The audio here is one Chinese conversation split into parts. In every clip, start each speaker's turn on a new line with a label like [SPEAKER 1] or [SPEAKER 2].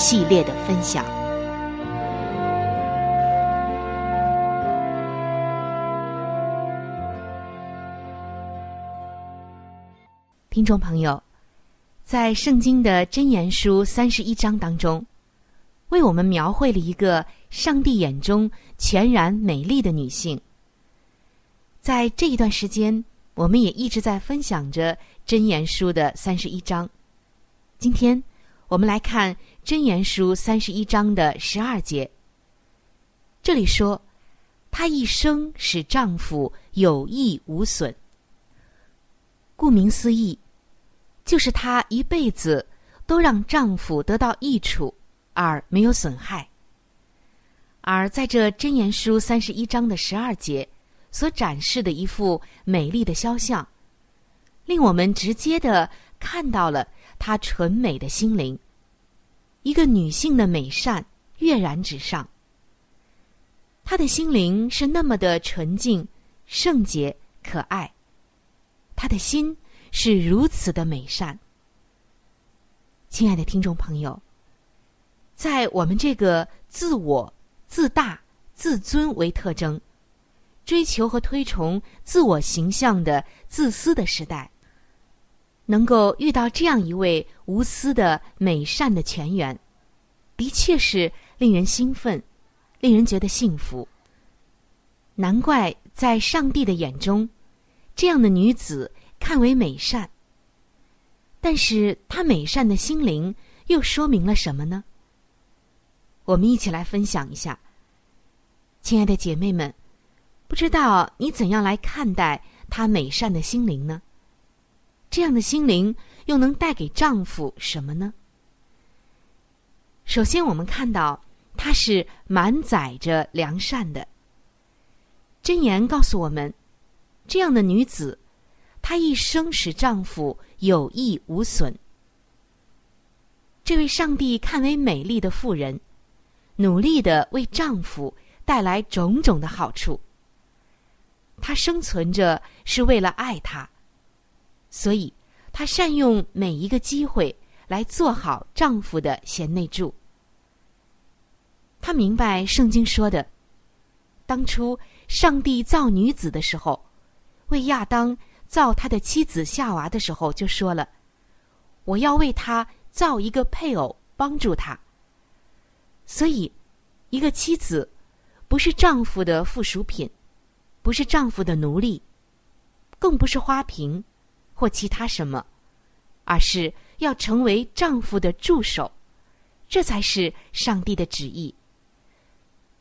[SPEAKER 1] 系列的分享，听众朋友，在圣经的箴言书三十一章当中，为我们描绘了一个上帝眼中全然美丽的女性。在这一段时间，我们也一直在分享着箴言书的三十一章。今天，我们来看。箴言书三十一章的十二节，这里说，她一生使丈夫有益无损。顾名思义，就是她一辈子都让丈夫得到益处，而没有损害。而在这箴言书三十一章的十二节所展示的一幅美丽的肖像，令我们直接的看到了她纯美的心灵。一个女性的美善跃然纸上，她的心灵是那么的纯净、圣洁、可爱，她的心是如此的美善。亲爱的听众朋友，在我们这个自我、自大、自尊为特征、追求和推崇自我形象的自私的时代。能够遇到这样一位无私的美善的泉源，的确是令人兴奋，令人觉得幸福。难怪在上帝的眼中，这样的女子看为美善。但是她美善的心灵又说明了什么呢？我们一起来分享一下，亲爱的姐妹们，不知道你怎样来看待她美善的心灵呢？这样的心灵又能带给丈夫什么呢？首先，我们看到她是满载着良善的。箴言告诉我们，这样的女子，她一生使丈夫有益无损。这位上帝看为美丽的妇人，努力的为丈夫带来种种的好处。她生存着是为了爱他，所以她善用每一个机会来做好丈夫的贤内助。她明白圣经说的，当初上帝造女子的时候，为亚当造他的妻子夏娃的时候，就说了：“我要为他造一个配偶，帮助他。”所以，一个妻子不是丈夫的附属品，不是丈夫的奴隶，更不是花瓶或其他什么，而是要成为丈夫的助手，这才是上帝的旨意。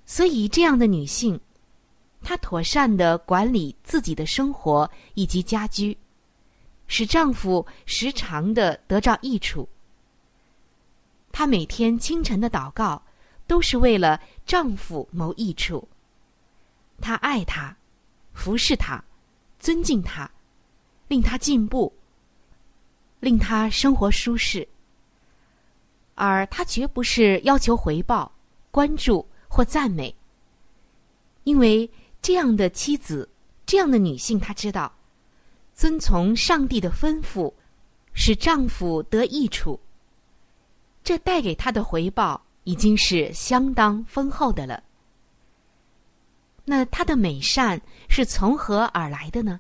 [SPEAKER 1] 所以，这样的女性，她妥善的管理自己的生活以及家居，使丈夫时常的得到益处。她每天清晨的祷告，都是为了丈夫谋益处。她爱他，服侍他，尊敬他，令他进步，令他生活舒适。而他绝不是要求回报、关注。或赞美，因为这样的妻子，这样的女性，她知道，遵从上帝的吩咐，使丈夫得益处。这带给她的回报已经是相当丰厚的了。那她的美善是从何而来的呢？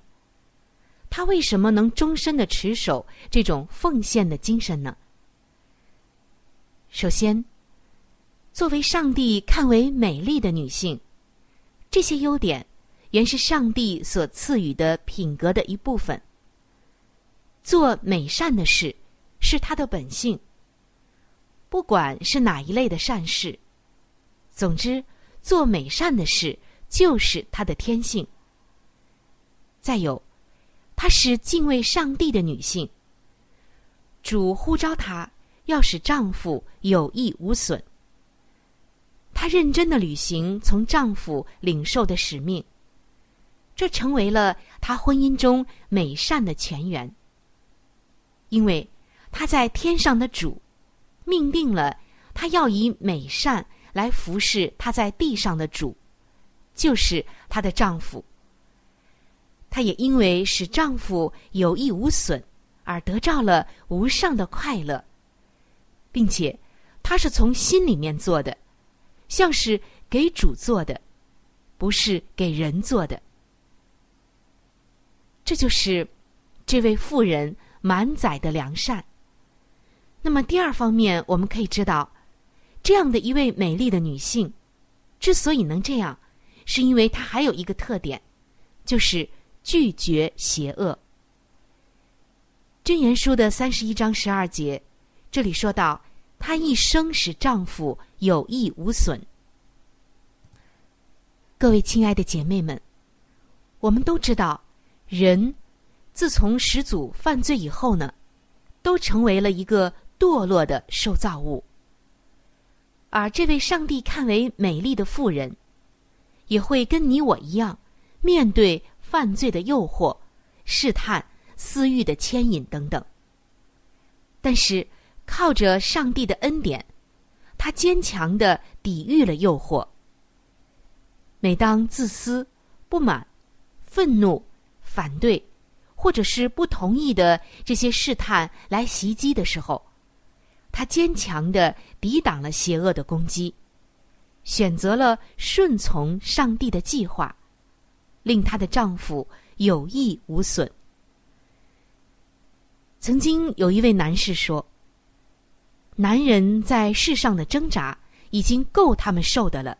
[SPEAKER 1] 她为什么能终身的持守这种奉献的精神呢？首先。作为上帝看为美丽的女性，这些优点原是上帝所赐予的品格的一部分。做美善的事是她的本性，不管是哪一类的善事，总之做美善的事就是她的天性。再有，她是敬畏上帝的女性，主呼召她要使丈夫有益无损。她认真的履行从丈夫领受的使命，这成为了她婚姻中美善的泉源。因为她在天上的主命定了她要以美善来服侍她在地上的主，就是她的丈夫。她也因为使丈夫有益无损而得到了无上的快乐，并且她是从心里面做的。像是给主做的，不是给人做的。这就是这位妇人满载的良善。那么第二方面，我们可以知道，这样的一位美丽的女性，之所以能这样，是因为她还有一个特点，就是拒绝邪恶。箴言书的三十一章十二节，这里说到。她一生使丈夫有益无损。各位亲爱的姐妹们，我们都知道，人自从始祖犯罪以后呢，都成为了一个堕落的受造物。而这位上帝看为美丽的妇人，也会跟你我一样，面对犯罪的诱惑、试探、私欲的牵引等等。但是。靠着上帝的恩典，他坚强的抵御了诱惑。每当自私、不满、愤怒、反对，或者是不同意的这些试探来袭击的时候，他坚强的抵挡了邪恶的攻击，选择了顺从上帝的计划，令她的丈夫有益无损。曾经有一位男士说。男人在世上的挣扎已经够他们受的了。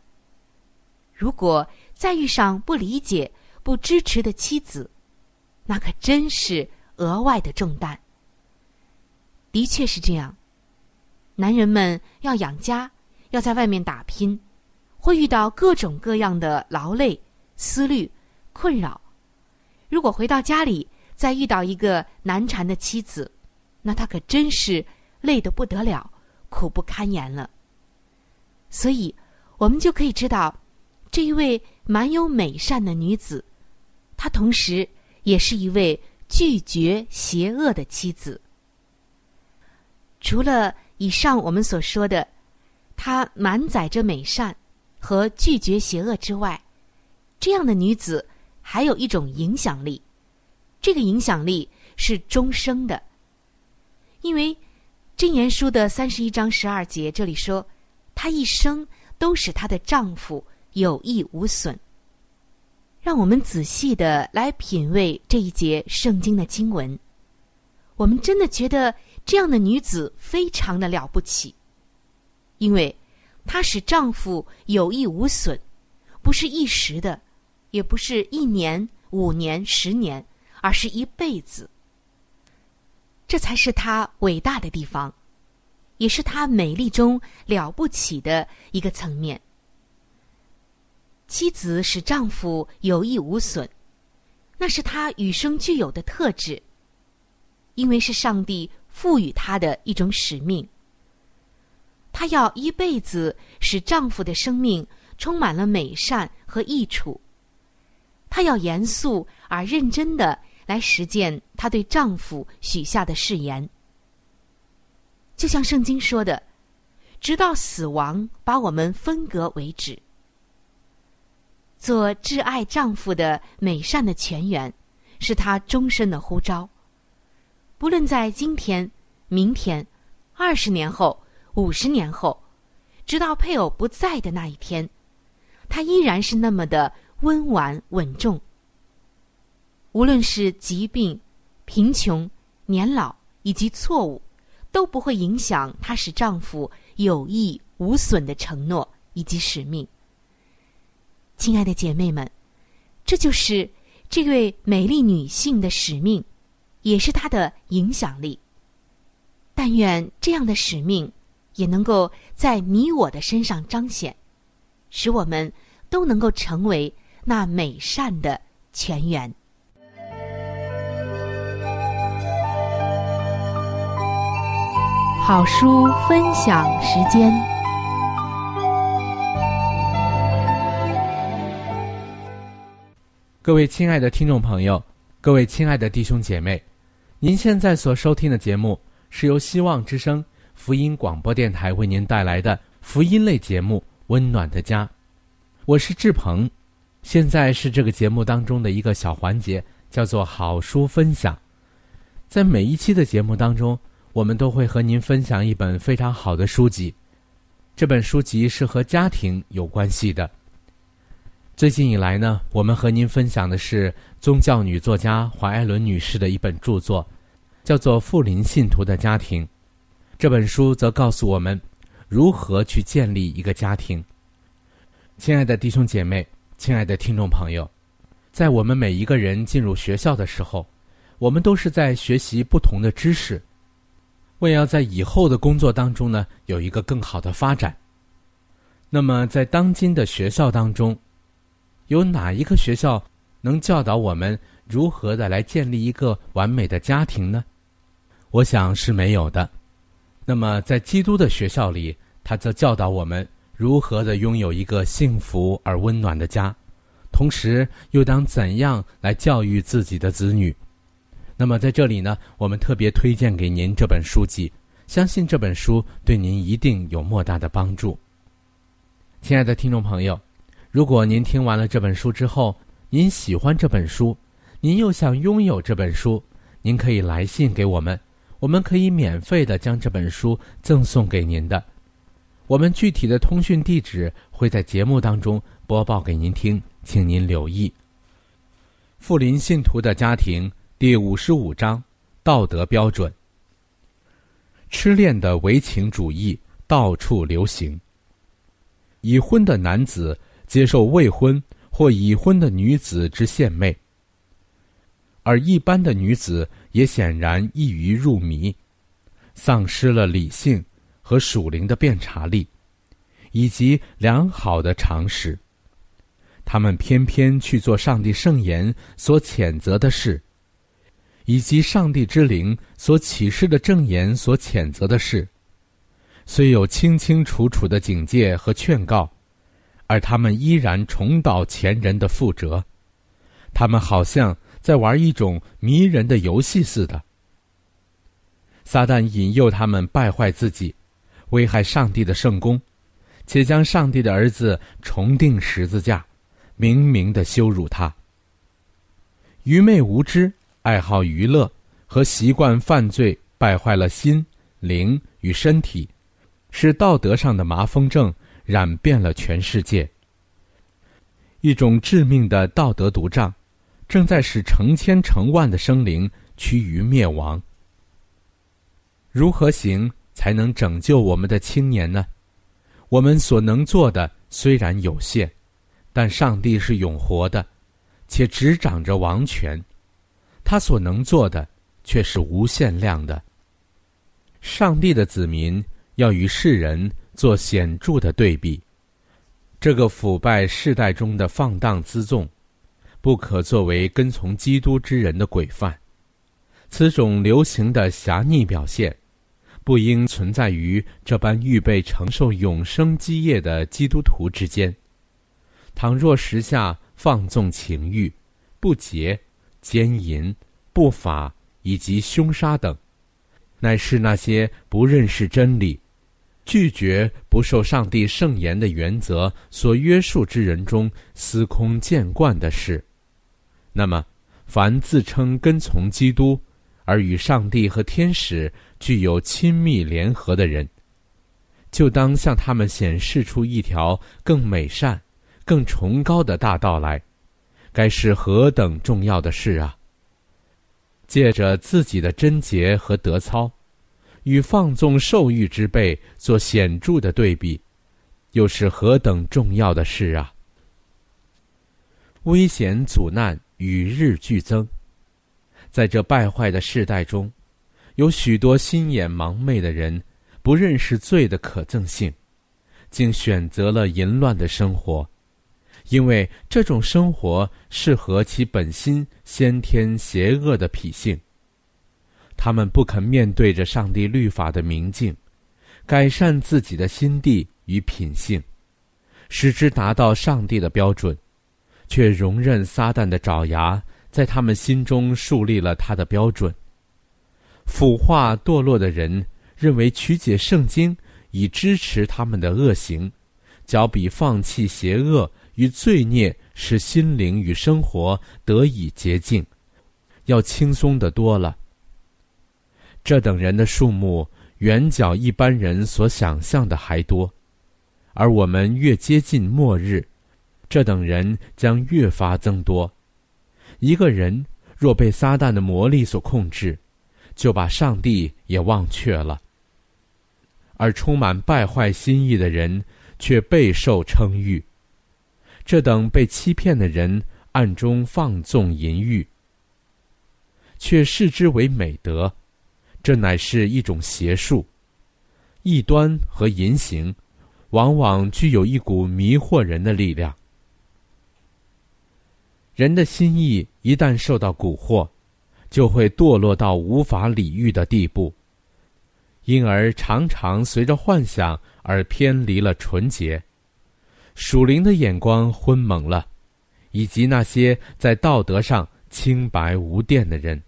[SPEAKER 1] 如果再遇上不理解、不支持的妻子，那可真是额外的重担。的确是这样，男人们要养家，要在外面打拼，会遇到各种各样的劳累、思虑、困扰。如果回到家里再遇到一个难缠的妻子，那他可真是。累得不得了，苦不堪言了。所以，我们就可以知道，这一位蛮有美善的女子，她同时也是一位拒绝邪恶的妻子。除了以上我们所说的，她满载着美善和拒绝邪恶之外，这样的女子还有一种影响力，这个影响力是终生的。因为《箴言书》的三十一章十二节这里说，她一生都使她的丈夫有益无损。让我们仔细的来品味这一节圣经的经文，我们真的觉得这样的女子非常的了不起，因为她使丈夫有益无损，不是一时的，也不是一年、五年、十年，而是一辈子。这才是她伟大的地方，也是她美丽中了不起的一个层面。妻子使丈夫有益无损，那是她与生俱有的特质，因为是上帝赋予她的一种使命。她要一辈子使丈夫的生命充满了美善和益处。她要严肃而认真的来实践她对丈夫许下的誓言，就像圣经说的：“直到死亡把我们分隔为止。”做挚爱丈夫的美善的泉源，是她终身的呼召。不论在今天、明天、二十年后、五十年后，直到配偶不在的那一天，她依然是那么的温婉稳重。无论是疾病、贫穷、年老以及错误，都不会影响她使丈夫有益无损的承诺以及使命。亲爱的姐妹们，这就是这位美丽女性的使命，也是她的影响力。但愿这样的使命也能够在你我的身上彰显，使我们都能够成为那美善的泉源。好书分享时间。
[SPEAKER 2] 各位亲爱的听众朋友，各位亲爱的弟兄姐妹，您现在所收听的节目是由希望之声福音广播电台为您带来的福音类节目《温暖的家》，我是志鹏。现在是这个节目当中的一个小环节，叫做好书分享。在每一期的节目当中，我们都会和您分享一本非常好的书籍，这本书籍是和家庭有关系的。最近以来呢，我们和您分享的是宗教女作家怀艾伦女士的一本著作，叫做《富林信徒的家庭》。这本书则告诉我们如何去建立一个家庭。亲爱的弟兄姐妹，亲爱的听众朋友，在我们每一个人进入学校的时候，我们都是在学习不同的知识，为要在以后的工作当中呢有一个更好的发展。那么，在当今的学校当中，有哪一个学校能教导我们如何的来建立一个完美的家庭呢？我想是没有的。那么，在基督的学校里，他则教导我们如何的拥有一个幸福而温暖的家，同时又当怎样来教育自己的子女。那么，在这里呢，我们特别推荐给您这本书籍，相信这本书对您一定有莫大的帮助。亲爱的听众朋友。如果您听完了这本书之后，您喜欢这本书，您又想拥有这本书，您可以来信给我们，我们可以免费的将这本书赠送给您的。我们具体的通讯地址会在节目当中播报给您听，请您留意。富林信徒的家庭第五十五章道德标准。痴恋的唯情主义到处流行，已婚的男子。接受未婚或已婚的女子之献媚，而一般的女子也显然易于入迷，丧失了理性和属灵的辨察力，以及良好的常识。他们偏偏去做上帝圣言所谴责的事，以及上帝之灵所启示的正言所谴责的事，虽有清清楚楚的警戒和劝告。而他们依然重蹈前人的覆辙，他们好像在玩一种迷人的游戏似的。撒旦引诱他们败坏自己，危害上帝的圣功，且将上帝的儿子重定十字架，明明的羞辱他。愚昧无知、爱好娱乐和习惯犯罪，败坏了心灵与身体，使道德上的麻风症染遍了全世界。一种致命的道德毒障，正在使成千成万的生灵趋于灭亡。如何行才能拯救我们的青年呢？我们所能做的虽然有限，但上帝是永活的，且执掌着王权，他所能做的却是无限量的。上帝的子民要与世人做显著的对比。这个腐败世代中的放荡辎纵，不可作为跟从基督之人的规范。此种流行的狭逆表现。不应存在于这般预备承受永生基业的基督徒之间。倘若时下放纵情欲、不洁、奸淫、不法以及凶杀等，乃是那些不认识真理、拒绝不受上帝圣言的原则所约束之人中司空见惯的事。那么，凡自称跟从基督，而与上帝和天使具有亲密联合的人，就当向他们显示出一条更美善、更崇高的大道来，该是何等重要的事啊！借着自己的贞洁和德操，与放纵兽欲之辈做显著的对比，又是何等重要的事啊！危险阻难与日俱增。在这败坏的世代中，有许多心眼盲昧的人，不认识罪的可憎性，竟选择了淫乱的生活，因为这种生活适合其本心先天邪恶的脾性。他们不肯面对着上帝律法的明镜，改善自己的心地与品性，使之达到上帝的标准，却容忍撒旦的爪牙。在他们心中树立了他的标准。腐化堕落的人认为曲解圣经以支持他们的恶行，较比放弃邪恶与罪孽，使心灵与生活得以洁净，要轻松的多了。这等人的数目远较一般人所想象的还多，而我们越接近末日，这等人将越发增多。一个人若被撒旦的魔力所控制，就把上帝也忘却了；而充满败坏心意的人却备受称誉。这等被欺骗的人暗中放纵淫欲，却视之为美德，这乃是一种邪术。异端和淫行，往往具有一股迷惑人的力量。人的心意一旦受到蛊惑，就会堕落到无法理喻的地步，因而常常随着幻想而偏离了纯洁，属灵的眼光昏蒙了，以及那些在道德上清白无玷的人，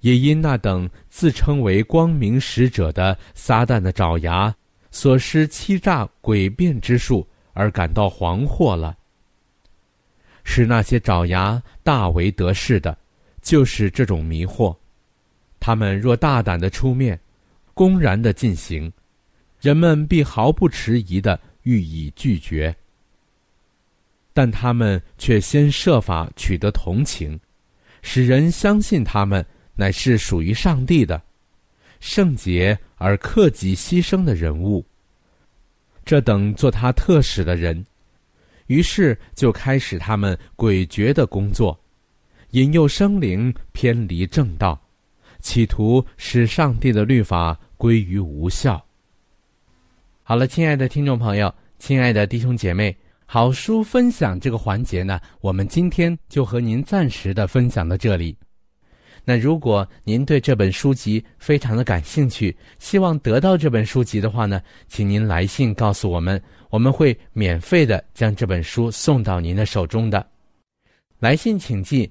[SPEAKER 2] 也因那等自称为光明使者的撒旦的爪牙所施欺诈诡辩之术而感到惶惑了。使那些爪牙大为得势的，就是这种迷惑。他们若大胆的出面，公然的进行，人们必毫不迟疑的予以拒绝。但他们却先设法取得同情，使人相信他们乃是属于上帝的圣洁而克己牺牲的人物。这等做他特使的人。于是就开始他们诡谲的工作，引诱生灵偏离正道，企图使上帝的律法归于无效。好了，亲爱的听众朋友，亲爱的弟兄姐妹，好书分享这个环节呢，我们今天就和您暂时的分享到这里。那如果您对这本书籍非常的感兴趣，希望得到这本书籍的话呢，请您来信告诉我们，我们会免费的将这本书送到您的手中的。来信请寄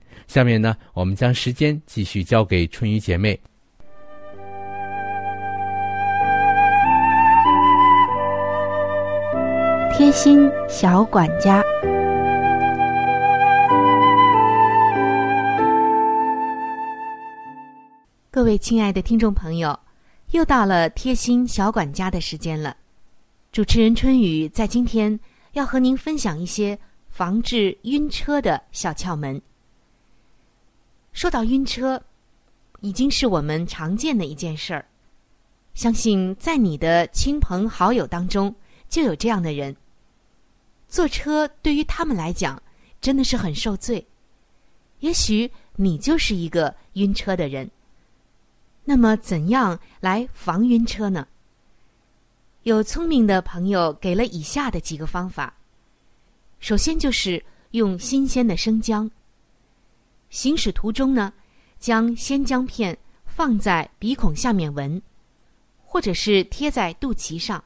[SPEAKER 2] 下面呢，我们将时间继续交给春雨姐妹。
[SPEAKER 1] 贴心小管家，各位亲爱的听众朋友，又到了贴心小管家的时间了。主持人春雨在今天要和您分享一些防治晕车的小窍门。说到晕车，已经是我们常见的一件事儿。相信在你的亲朋好友当中，就有这样的人。坐车对于他们来讲，真的是很受罪。也许你就是一个晕车的人。那么，怎样来防晕车呢？有聪明的朋友给了以下的几个方法。首先就是用新鲜的生姜。行驶途中呢，将鲜姜片放在鼻孔下面闻，或者是贴在肚脐上，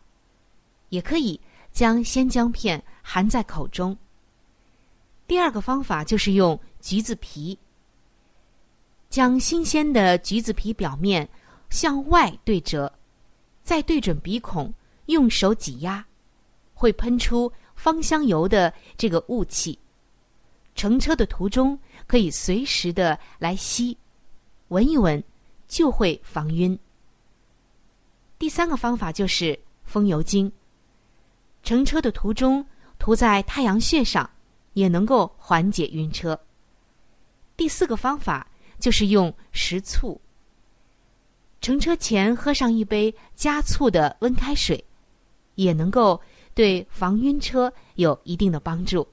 [SPEAKER 1] 也可以将鲜姜片含在口中。第二个方法就是用橘子皮，将新鲜的橘子皮表面向外对折，再对准鼻孔，用手挤压，会喷出芳香油的这个雾气。乘车的途中。可以随时的来吸，闻一闻，就会防晕。第三个方法就是风油精，乘车的途中涂在太阳穴上，也能够缓解晕车。第四个方法就是用食醋，乘车前喝上一杯加醋的温开水，也能够对防晕车有一定的帮助。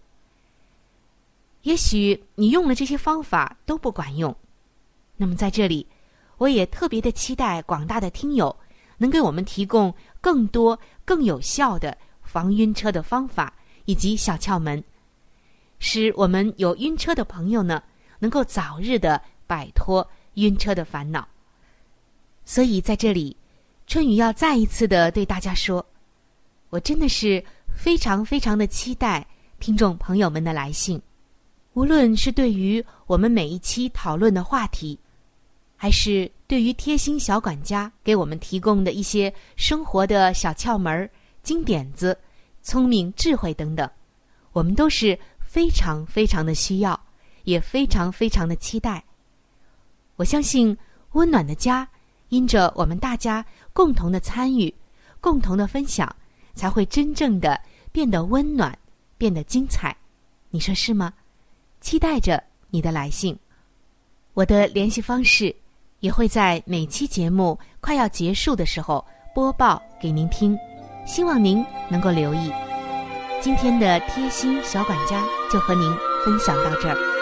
[SPEAKER 1] 也许你用了这些方法都不管用，那么在这里，我也特别的期待广大的听友能给我们提供更多更有效的防晕车的方法以及小窍门，使我们有晕车的朋友呢能够早日的摆脱晕车的烦恼。所以在这里，春雨要再一次的对大家说，我真的是非常非常的期待听众朋友们的来信。无论是对于我们每一期讨论的话题，还是对于贴心小管家给我们提供的一些生活的小窍门、金点子、聪明智慧等等，我们都是非常非常的需要，也非常非常的期待。我相信温暖的家，因着我们大家共同的参与、共同的分享，才会真正的变得温暖、变得精彩。你说是吗？期待着你的来信，我的联系方式也会在每期节目快要结束的时候播报给您听，希望您能够留意。今天的贴心小管家就和您分享到这儿。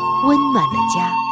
[SPEAKER 1] 温暖的家。